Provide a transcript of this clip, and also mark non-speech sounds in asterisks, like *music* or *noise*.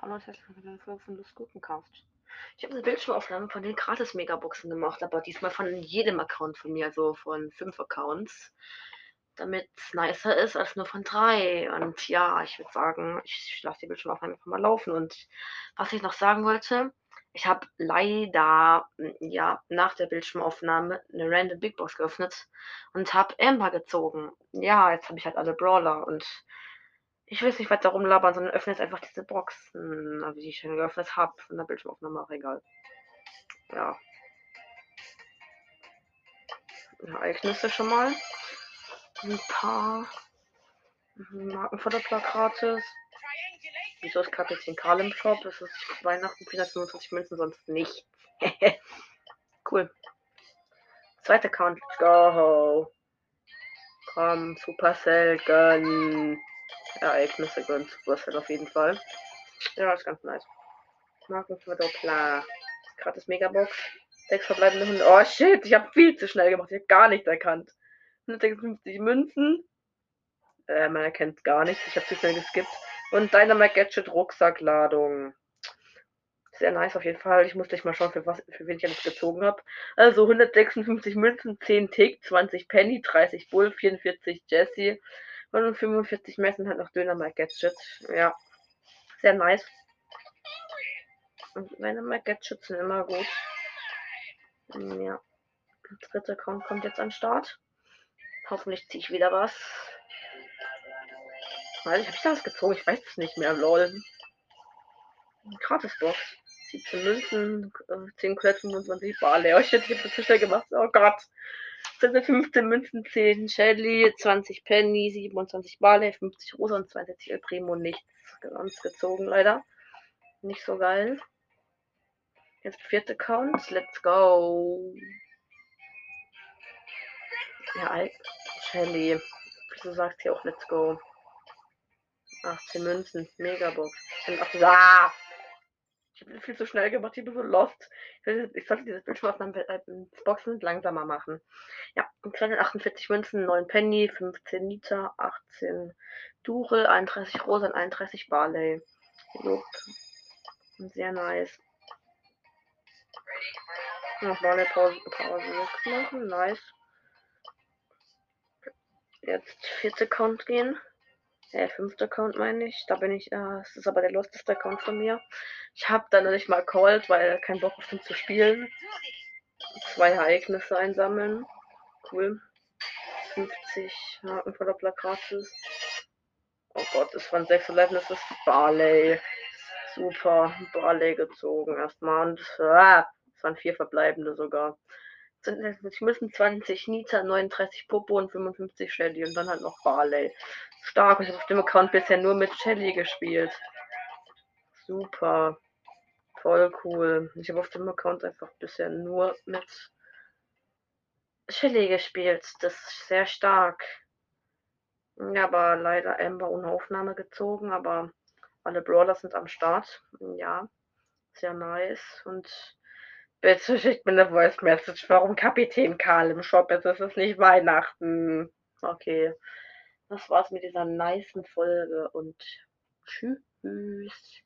Hallo und herzlich willkommen zu einer Folge von Lust Gurkencast. Ich habe eine Bildschirmaufnahme von den gratis Megaboxen gemacht, aber diesmal von jedem Account von mir, also von fünf Accounts, damit es nicer ist als nur von drei. Und ja, ich würde sagen, ich lasse die Bildschirmaufnahme einfach mal laufen. Und was ich noch sagen wollte, ich habe leider ja nach der Bildschirmaufnahme eine random Big Box geöffnet und habe Amber gezogen. Ja, jetzt habe ich halt alle Brawler und ich will es nicht weiter rumlabern, sondern öffne jetzt einfach diese Boxen, wie ich schon geöffnet habe, von der Bildschirmaufnahme, auch egal. Ja. Ereignisse schon mal. Ein paar Markenförderplakate. Wieso ist Kapitän Karl im Shop? Es ist Weihnachten 425 Münzen, sonst nicht. *laughs* cool. Zweiter Count, let's go. Komm, Supercell, gönn. Ereignisse gönnt Supercell auf jeden Fall. Ja, ist ganz nice. Markenverdoppler. Gratis Megabox. Sechs verbleibende Hunde. Oh shit, ich habe viel zu schnell gemacht. Ich habe gar nichts erkannt. 156 Münzen. Äh, man erkennt gar nichts. Ich habe zu schnell geskippt. Und Dynamite Gadget Rucksackladung. Sehr nice auf jeden Fall. Ich muss gleich mal schauen, für, was, für wen ich alles gezogen habe. Also 156 Münzen, 10 Tick, 20 Penny, 30 Bull, 44 Jesse, und 45 Messen hat noch Dynamite Gadget. Ja. Sehr nice. Und Dynamite Gadgets sind immer gut. Ja. Der dritte Account kommt jetzt an den Start. Hoffentlich ziehe ich wieder was. Weil ich habe ich da was gezogen? Ich weiß es nicht mehr. Lol. Gratisbox. 17 Münzen, 10 Colette, 25 Barley. Oh ich habe das zu gemacht. Oh Gott. 15 Münzen, 10 Shelly, 20 Penny, 27 Barley, 50 Rosa und 22 El Primo. Nichts ganz gezogen, leider. Nicht so geil. Jetzt vierte Count. Let's go. Ja, Shelly. Wieso sagt sie auch Let's go? 18 Münzen. Megabox. Und ah! Ich habe viel zu schnell gemacht, ich bin so lost. Ich sollte dieses Bildschirmaufnahmen äh, Boxen langsamer machen. Ja, 48 Münzen, 9 Penny, 15 Liter, 18 Dure, 31 Rosa und 31 Barley. Sehr nice. Noch Barley Pause, Pause machen, nice. Jetzt 40 Count gehen. Der fünfte Account meine ich. Da bin ich, äh, das ist aber der losteste Account von mir. Ich habe dann nicht mal called, weil kein Bock auf ihn zu spielen. Zwei Ereignisse einsammeln. Cool. 50 Haken voller Plakates. Oh Gott, es waren sechs Erlebnisse. Barley. Super. Barley gezogen erstmal. Und ah, es waren vier verbleibende sogar. Ich müssen 20 Nita, 39 Popo und 55 Shelly und dann halt noch Barley. Stark. Ich habe auf dem Account bisher nur mit Shelly gespielt. Super. Voll cool. Ich habe auf dem Account einfach bisher nur mit Shelly gespielt. Das ist sehr stark. Ja, aber leider Amber ohne Aufnahme gezogen, aber alle Brawler sind am Start. Ja, sehr nice. Und bitte schickt mir eine Voice Message. Warum Kapitän Karl im Shop ist? Es ist nicht Weihnachten. Okay das war's mit dieser niceen Folge und tschüss.